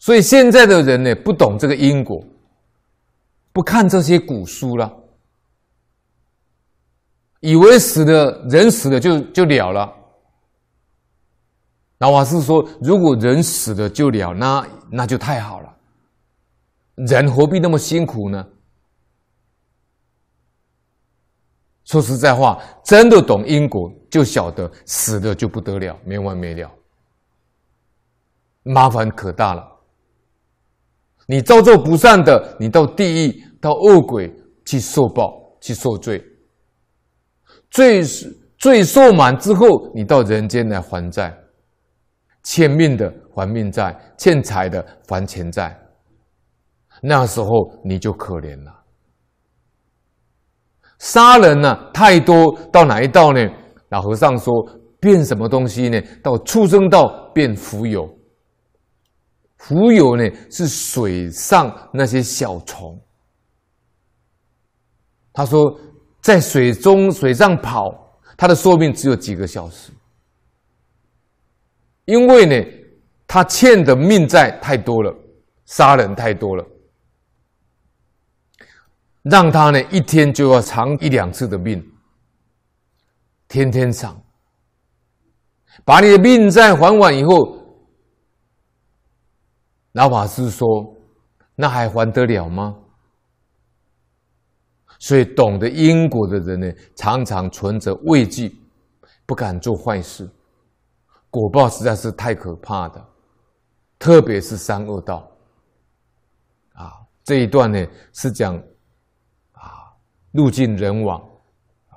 所以现在的人呢，不懂这个因果，不看这些古书了，以为死了人死了就就了了。那我是说，如果人死了就了，那那就太好了。人何必那么辛苦呢？说实在话，真的懂因果，就晓得死了就不得了，没完没了，麻烦可大了。你造作不善的，你到地狱、到恶鬼去受报、去受罪，罪罪受满之后，你到人间来还债，欠命的还命债，欠财的还钱债，那时候你就可怜了。杀人呢、啊、太多，到哪一道呢？老和尚说，变什么东西呢？到畜生道变蜉蝣。蜉蝣呢，是水上那些小虫。他说，在水中水上跑，它的寿命只有几个小时，因为呢，他欠的命债太多了，杀人太多了，让他呢一天就要偿一两次的命，天天偿，把你的命债还完以后。老法师说：“那还还得了吗？”所以懂得因果的人呢，常常存着畏惧，不敢做坏事。果报实在是太可怕的，特别是三恶道。啊，这一段呢是讲啊，路尽人亡啊。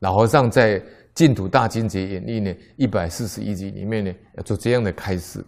老和尚在《净土大经解演义》呢一百四十一集里面呢，要做这样的开示。